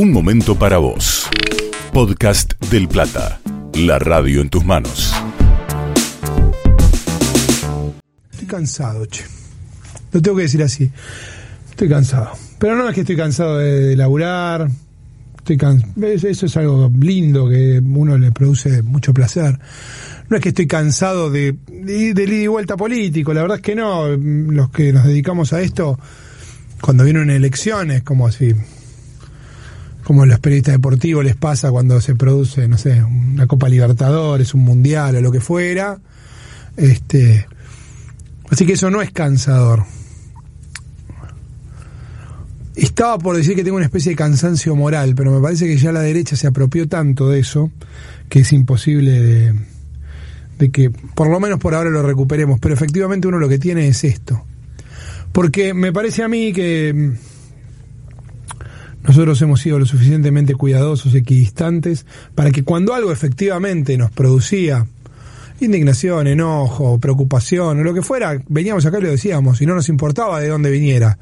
Un momento para vos. Podcast del Plata. La radio en tus manos. Estoy cansado, che. Lo tengo que decir así. Estoy cansado. Pero no es que estoy cansado de, de laburar. Estoy Eso es algo lindo que uno le produce mucho placer. No es que estoy cansado de, de, del ida y vuelta político. La verdad es que no. Los que nos dedicamos a esto, cuando vienen elecciones, como así. Como los periodistas deportivos les pasa cuando se produce, no sé, una Copa Libertadores, un Mundial o lo que fuera. Este. Así que eso no es cansador. Estaba por decir que tengo una especie de cansancio moral, pero me parece que ya la derecha se apropió tanto de eso que es imposible de, de que, por lo menos por ahora, lo recuperemos. Pero efectivamente uno lo que tiene es esto. Porque me parece a mí que nosotros hemos sido lo suficientemente cuidadosos, equidistantes, para que cuando algo efectivamente nos producía indignación, enojo, preocupación o lo que fuera, veníamos acá y lo decíamos y no nos importaba de dónde viniera.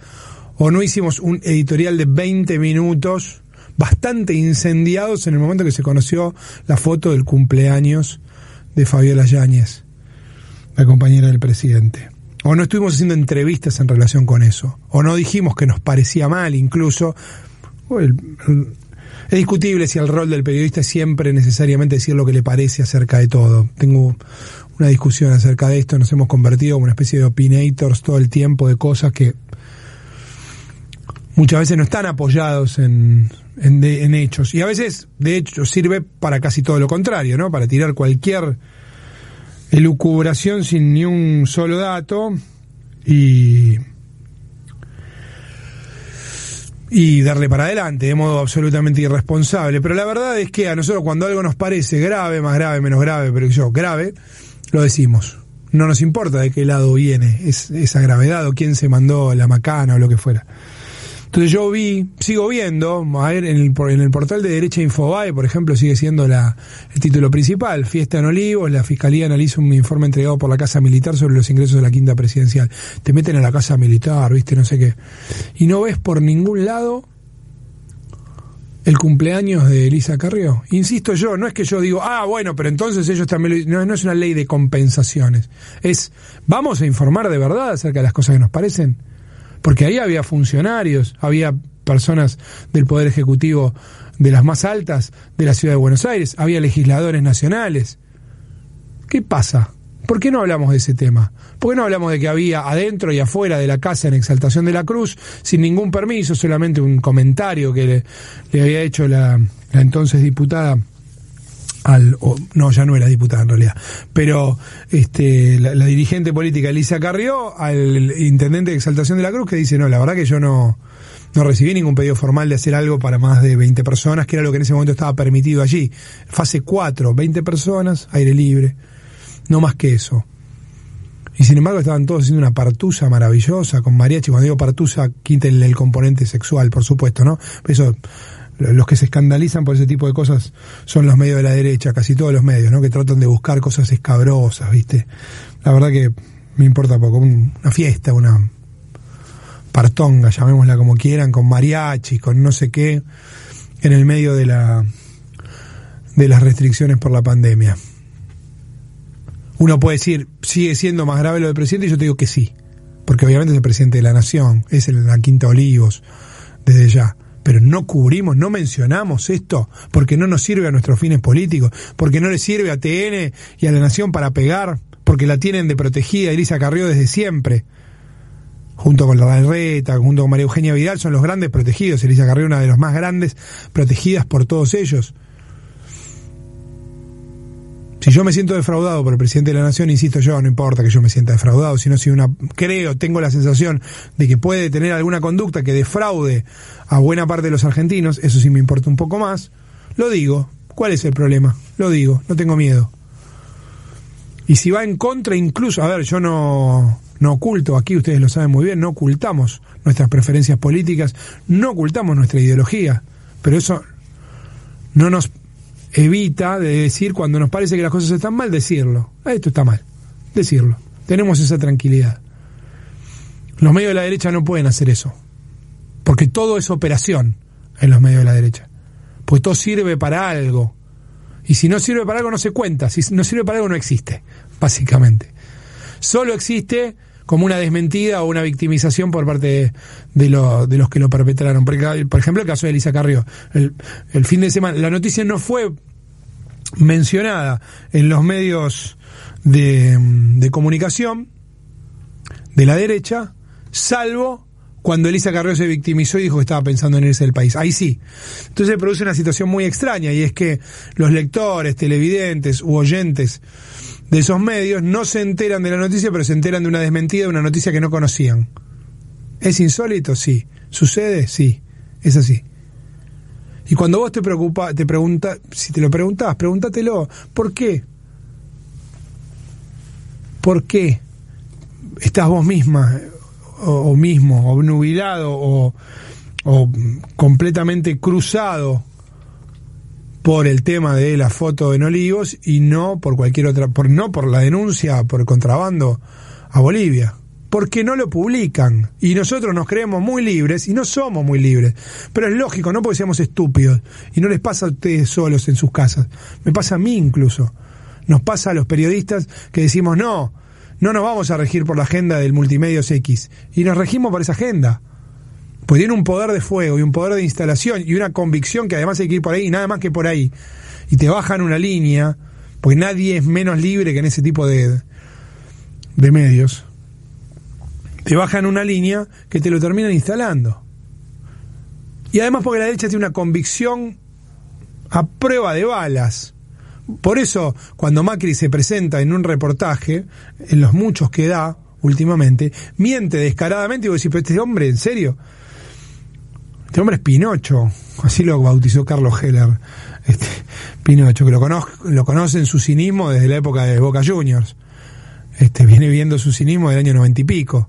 O no hicimos un editorial de 20 minutos bastante incendiados en el momento que se conoció la foto del cumpleaños de Fabiola Yáñez, la compañera del presidente. O no estuvimos haciendo entrevistas en relación con eso. O no dijimos que nos parecía mal incluso. Es discutible si el rol del periodista es siempre necesariamente decir lo que le parece acerca de todo. Tengo una discusión acerca de esto, nos hemos convertido en una especie de opinators todo el tiempo de cosas que muchas veces no están apoyados en, en, en hechos. Y a veces, de hecho, sirve para casi todo lo contrario, ¿no? Para tirar cualquier elucubración sin ni un solo dato y y darle para adelante de modo absolutamente irresponsable. Pero la verdad es que a nosotros cuando algo nos parece grave, más grave, menos grave, pero yo, grave, lo decimos. No nos importa de qué lado viene es, esa gravedad o quién se mandó la macana o lo que fuera. Entonces yo vi, sigo viendo, en el, en el portal de Derecha Infobae, por ejemplo, sigue siendo la, el título principal, Fiesta en Olivos, la Fiscalía analiza un informe entregado por la Casa Militar sobre los ingresos de la Quinta Presidencial. Te meten a la Casa Militar, viste, no sé qué. Y no ves por ningún lado el cumpleaños de Elisa Carrió. Insisto yo, no es que yo digo, ah, bueno, pero entonces ellos también lo... No, no es una ley de compensaciones. Es, vamos a informar de verdad acerca de las cosas que nos parecen. Porque ahí había funcionarios, había personas del Poder Ejecutivo de las más altas de la Ciudad de Buenos Aires, había legisladores nacionales. ¿Qué pasa? ¿Por qué no hablamos de ese tema? ¿Por qué no hablamos de que había adentro y afuera de la casa en Exaltación de la Cruz, sin ningún permiso, solamente un comentario que le, había hecho la entonces diputada al o- no ya no era diputada en realidad pero este la, dirigente política Elisa Carrió al intendente de Exaltación de la Cruz que dice no la verdad que yo no no recibí ningún pedido formal de hacer algo para más de 20 personas que era lo que en ese momento estaba permitido allí fase 4 20 personas aire libre no más que eso y sin embargo estaban todos haciendo una partusa maravillosa con mariachi. Cuando digo partusa, quítenle el componente sexual, por supuesto, ¿no? Eso, los que se escandalizan por ese tipo de cosas son los medios de la derecha, casi todos los medios, ¿no? Que tratan de buscar cosas escabrosas, ¿viste? La verdad que me importa poco. Un- Una fiesta, una partonga, llamémosla como quieran, con mariachi, con no sé qué, en el medio de la de las restricciones por la pandemia. Uno puede decir, sigue siendo más grave lo del presidente, y yo te digo que sí. Porque obviamente es el presidente de la nación, es el la Quinta Olivos, desde ya. Pero no cubrimos, no mencionamos esto, porque no nos sirve a nuestros fines políticos, porque no le sirve a TN y a la nación para pegar, porque la tienen de protegida Elisa Carrió desde siempre. Junto con la Reta, junto con María Eugenia Vidal, son los grandes protegidos. Elisa Carrió, una de las más grandes protegidas por todos ellos. Si yo me siento defraudado por el presidente de la nación, insisto yo, no importa que yo me sienta defraudado, sino si una creo, tengo la sensación de que puede tener alguna conducta que defraude a buena parte de los argentinos, eso sí me importa un poco más, lo digo. ¿Cuál es el problema? Lo digo, no tengo miedo. Y si va en contra incluso, a ver, yo no no oculto, aquí ustedes lo saben muy bien, no ocultamos nuestras preferencias políticas, no ocultamos nuestra ideología, pero eso no nos evita de decir cuando nos parece que las cosas están mal, decirlo. "Ah, Esto está mal, decirlo. Tenemos esa tranquilidad. Los medios de la derecha no pueden hacer eso, porque todo es operación en los medios de la derecha. Pues todo sirve para algo. Y si no sirve para algo, no se cuenta. Si no sirve para algo, no existe, básicamente. Solo existe como una desmentida o una victimización por parte de, los que lo perpetraron. Por, ejemplo, el caso de Elisa Carrió. El, el fin de semana, la noticia no fue mencionada en los medios de, de comunicación de la derecha, salvo cuando Elisa Carrió se victimizó y dijo que estaba pensando en irse del país. Ahí sí. Entonces se produce una situación muy extraña y es que los lectores, televidentes u oyentes de esos medios no se enteran de la noticia, pero se enteran de una desmentida de una noticia que no conocían. ¿Es insólito? Sí. ¿Sucede? Sí. Es así. Y cuando vos te preocupa, te preguntas, si te lo preguntás, pregúntatelo, ¿por qué? ¿Por qué estás vos misma o, mismo, o nubilado, o, o completamente cruzado por el tema de la foto en Olivos y no por cualquier otra, por, no por la denuncia por el contrabando a Bolivia. Porque no lo publican. Y nosotros nos creemos muy libres y no somos muy libres. Pero es lógico, no porque seamos estúpidos. Y no les pasa a ustedes solos en sus casas. Me pasa a mí incluso. Nos pasa a los periodistas que decimos, no, no nos vamos a regir por la agenda del Multimedios X. Y nos regimos por esa agenda. Pues tiene un poder de fuego y un poder de instalación y una convicción que además hay que ir por ahí y nada más que por ahí. Y te bajan una línea, porque nadie es menos libre que en ese tipo de, de medios. Te bajan una línea que te lo terminan instalando. Y además porque la derecha tiene una convicción a prueba de balas. Por eso, cuando Macri se presenta en un reportaje, en los muchos que da últimamente, miente descaradamente y vos decís, pero este hombre, ¿en serio? Este hombre es Pinocho, así lo bautizó Carlos Heller. Este, Pinocho, que lo, lo conoce en su cinismo desde la época de Boca Juniors. Este, viene viendo su cinismo del año noventa y pico.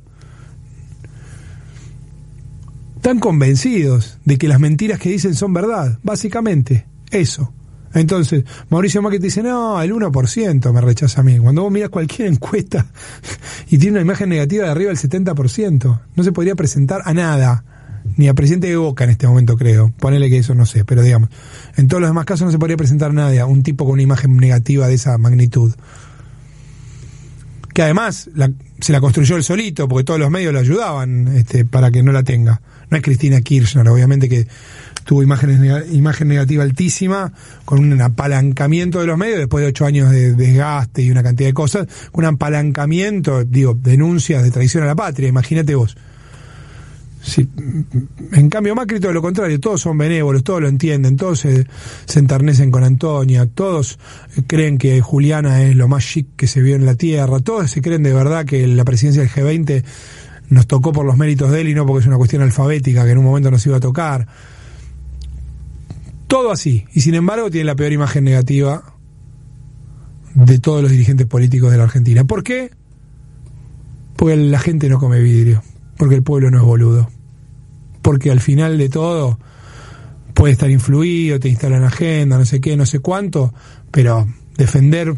Están convencidos de que las mentiras que dicen son verdad, básicamente, eso. Entonces, Mauricio Macri dice, no, el 1% me rechaza a mí. Cuando vos miras cualquier encuesta y tiene una imagen negativa de arriba del 70%, no se podría presentar a nada ni a presidente de Boca en este momento, creo. Ponele que eso no sé, pero digamos, en todos los demás casos no se podría presentar nadie, un tipo con una imagen negativa de esa magnitud. Que además se la construyó él solito, porque todos los medios lo ayudaban este, para que no la tenga. No es Cristina Kirchner, obviamente que tuvo imágenes, imagen negativa altísima, con un apalancamiento de los medios, después de ocho años de desgaste y una cantidad de cosas, un apalancamiento, digo, denuncias de traición a la patria, imagínate vos en cambio Macri todo lo contrario, todos son benévolos, todos lo entienden, todos se, se, enternecen con Antonia, todos creen que Juliana es lo más chic que se vio en la tierra, todos se creen de verdad que la presidencia del G20 nos tocó por los méritos de él y no porque es una cuestión alfabética que en un momento nos iba a tocar. Todo así, y sin embargo tiene la peor imagen negativa de todos los dirigentes políticos de la Argentina. ¿Por qué? Porque la gente no come vidrio, porque el pueblo no es boludo. Porque al final de todo puede estar influido, te instalan agenda, no sé qué, no sé cuánto, pero defender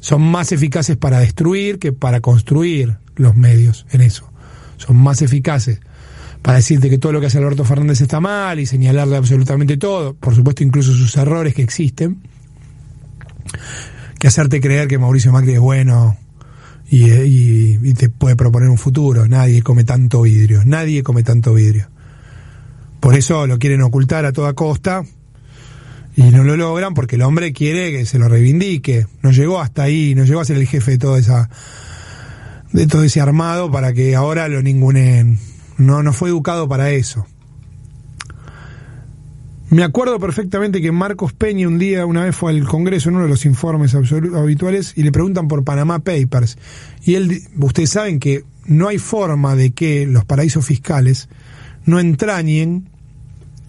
son más eficaces para destruir que para construir los medios en eso. Son más eficaces para decirte que todo lo que hace Alberto Fernández está mal y señalarle absolutamente todo, por supuesto incluso sus errores que existen, que hacerte creer que Mauricio Macri es bueno y, y te puede proponer un futuro. Nadie come tanto vidrio, nadie come tanto vidrio. Por eso lo quieren ocultar a toda costa y no lo logran porque el hombre quiere que se lo reivindique. No llegó hasta ahí, no llegó a ser el jefe de todo esa de todo ese armado para que ahora lo ningunen. No, no fue educado para eso. Me acuerdo perfectamente que Marcos Peña un día, una vez fue al Congreso en uno de los informes habituales y le preguntan por Panamá Papers. Y él, ustedes saben que no hay forma de que los paraísos fiscales no entrañen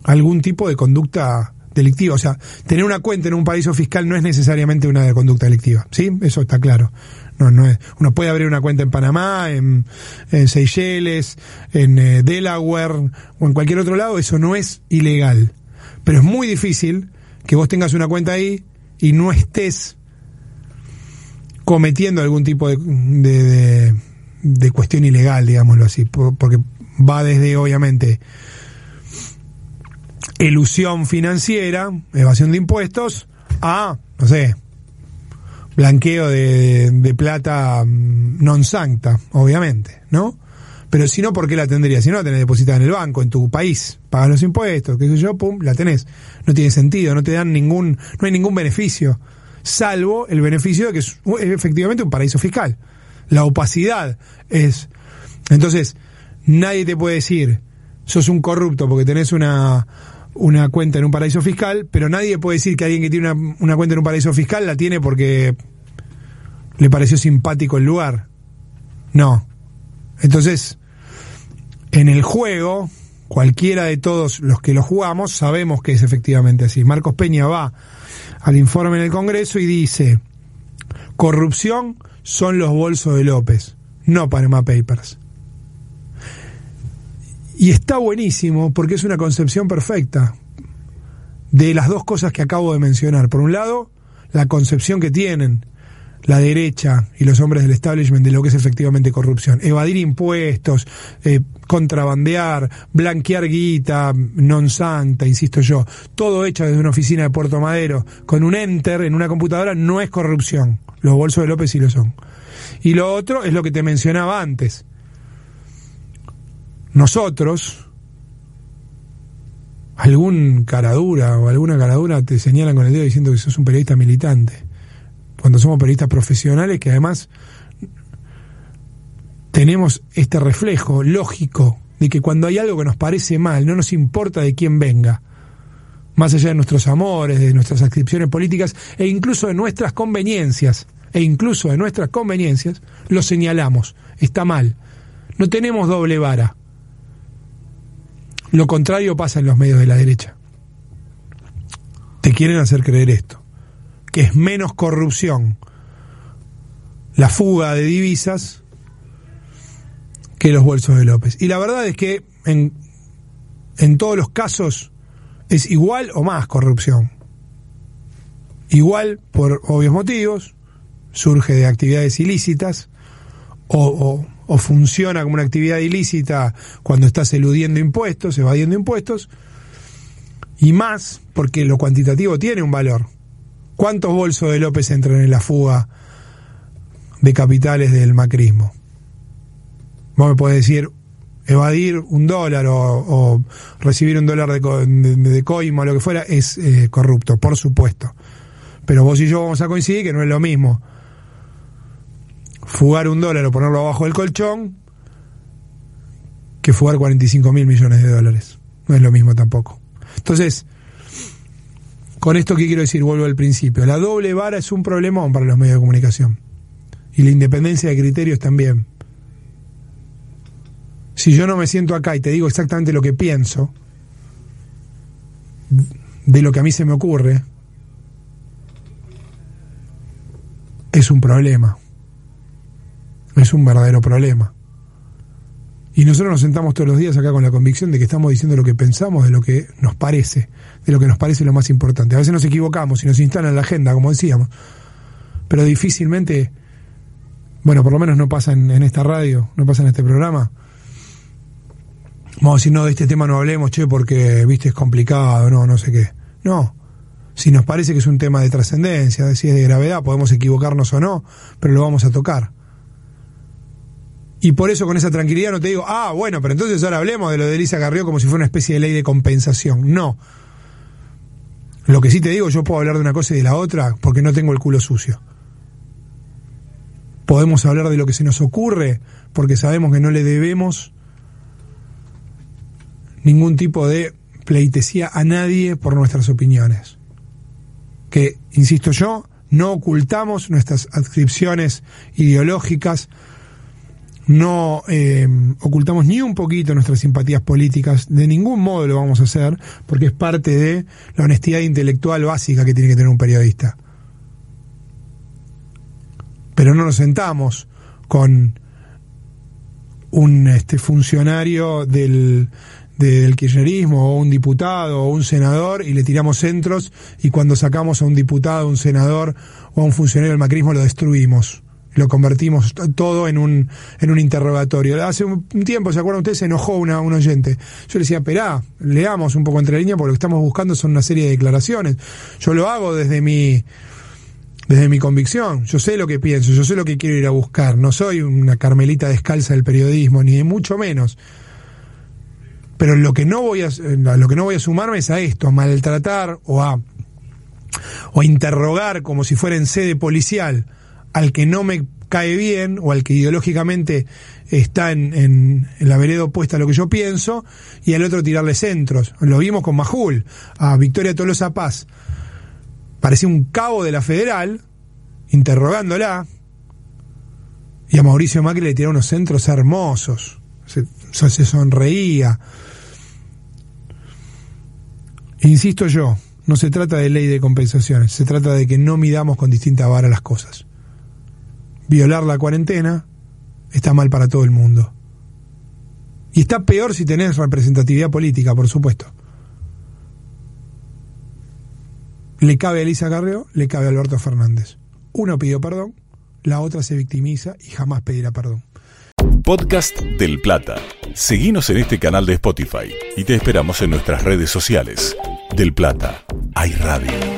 algún tipo de conducta delictiva. O sea, tener una cuenta en un paraíso fiscal no es necesariamente una conducta delictiva. ¿Sí? Eso está claro. No, no es. Uno puede abrir una cuenta en Panamá, en, Seychelles, en eh, Delaware o en cualquier otro lado. Eso no es ilegal. Pero es muy difícil que vos tengas una cuenta ahí y no estés cometiendo algún tipo de, de, cuestión ilegal, digámoslo así. porque va desde, obviamente, elusión financiera, evasión de impuestos, a, no sé, blanqueo de, de plata mm, non sancta, obviamente, ¿no? Pero si no, ¿por qué la tendría? Si no, la tenés depositada en el banco, en tu país, pagas los impuestos, qué sé yo, pum, la tenés. No tiene sentido, no te dan ningún, no hay ningún beneficio, salvo el beneficio de que es efectivamente un paraíso fiscal. La opacidad es. Entonces, nadie te puede decir, sos un corrupto porque tenés una, una cuenta en un paraíso fiscal, pero nadie puede decir que alguien que tiene una, una cuenta en un paraíso fiscal la tiene porque le pareció simpático el lugar. No. Entonces, en el juego, cualquiera de todos los que lo jugamos, sabemos que es efectivamente así. Marcos Peña va al informe en el Congreso y dice, corrupción son los bolsos de López, no Panama Papers. Y está buenísimo porque es una concepción perfecta de las dos cosas que acabo de mencionar. Por un lado, la concepción que tienen la derecha y los hombres del establishment de lo que es efectivamente corrupción. Evadir impuestos, eh, contrabandear, blanquear guita, non santa, insisto yo, todo hecho desde una oficina de Puerto Madero con un enter en una computadora no es corrupción. Los bolsos de López sí lo son. Y lo otro es lo que te mencionaba antes. Nosotros, algún caradura o alguna caradura te señalan con el dedo diciendo que sos un periodista militante cuando somos periodistas profesionales, que además tenemos este reflejo lógico de que cuando hay algo que nos parece mal, no nos importa de quién venga, más allá de nuestros amores, de nuestras adscripciones políticas e incluso de nuestras conveniencias, e incluso de nuestras conveniencias, lo señalamos, está mal. No tenemos doble vara. Lo contrario pasa en los medios de la derecha. Te quieren hacer creer esto que es menos corrupción la fuga de divisas que los bolsos de López. Y la verdad es que en, en todos los casos es igual o más corrupción. Igual por obvios motivos, surge de actividades ilícitas o, o, funciona como una actividad ilícita cuando estás eludiendo impuestos, evadiendo impuestos, y más porque lo cuantitativo tiene un valor. ¿Cuántos bolsos de López entran en la fuga de capitales del macrismo? Vos me podés decir, evadir un dólar o, recibir un dólar de, de, coima o lo que fuera es eh, corrupto, por supuesto. Pero vos y yo vamos a coincidir que no es lo mismo fugar un dólar o ponerlo abajo del colchón que fugar 45 mil millones de dólares. No es lo mismo tampoco. Entonces, con esto que quiero decir, vuelvo al principio. La doble vara es un problemón para los medios de comunicación. Y la independencia de criterios también. Si yo no me siento acá y te digo exactamente lo que pienso, de lo que a mí se me ocurre, es un problema. Es un verdadero problema. Y nosotros nos sentamos todos los días acá con la convicción de que estamos diciendo lo que pensamos, de lo que nos parece, de lo que nos parece lo más importante. A veces nos equivocamos y nos instalan la agenda, como decíamos, pero difícilmente, bueno, por lo menos no pasa en, esta radio, no pasa en este programa. Vamos a decir, no, de este tema no hablemos, che, porque, viste, es complicado, no, no sé qué. No. Si nos parece que es un tema de trascendencia, si es de gravedad, podemos equivocarnos o no, pero lo vamos a tocar. Y por eso con esa tranquilidad no te digo, ah, bueno, pero entonces ahora hablemos de lo de Elisa Carrió como si fuera una especie de ley de compensación. No. Lo que sí te digo, yo puedo hablar de una cosa y de la otra porque no tengo el culo sucio. Podemos hablar de lo que se nos ocurre porque sabemos que no le debemos ningún tipo de pleitesía a nadie por nuestras opiniones. Que, insisto yo, no ocultamos nuestras adscripciones ideológicas, no eh, ocultamos ni un poquito nuestras simpatías políticas, de ningún modo lo vamos a hacer, porque es parte de la honestidad intelectual básica que tiene que tener un periodista. Pero no nos sentamos con un este, funcionario del, del kirchnerismo o un diputado o un senador y le tiramos centros y cuando sacamos a un diputado, un senador o a un funcionario del macrismo lo destruimos. Lo convertimos todo en un, en un interrogatorio. Hace un tiempo, ¿se acuerdan ustedes? Se enojó una, un oyente. Yo le decía, esperá, leamos un poco entre líneas porque lo que estamos buscando son una serie de declaraciones. Yo lo hago desde mi, desde mi convicción. Yo sé lo que pienso, yo sé lo que quiero ir a buscar. No soy una carmelita descalza del periodismo, ni mucho menos. Pero lo que no voy a, lo que no voy a sumarme es a esto, a maltratar o a, o a interrogar como si fuera en sede policial al que no me cae bien o al que ideológicamente está en, en, la vereda opuesta a lo que yo pienso y al otro tirarle centros. Lo vimos con Majul, a Victoria Tolosa Paz parecía un cabo de la federal, interrogándola, y a Mauricio Macri le tiraba unos centros hermosos, se sonreía. Insisto yo, no se trata de ley de compensaciones, se trata de que no midamos con distinta vara las cosas. Violar la cuarentena está mal para todo el mundo. Y está peor si tenés representatividad política, por supuesto. Le cabe a Elisa Carrió, le cabe a Alberto Fernández. Uno pidió perdón, la otra se victimiza y jamás pedirá perdón. Podcast del Plata. Seguimos en este canal de Spotify y te esperamos en nuestras redes sociales. Del Plata, hay radio.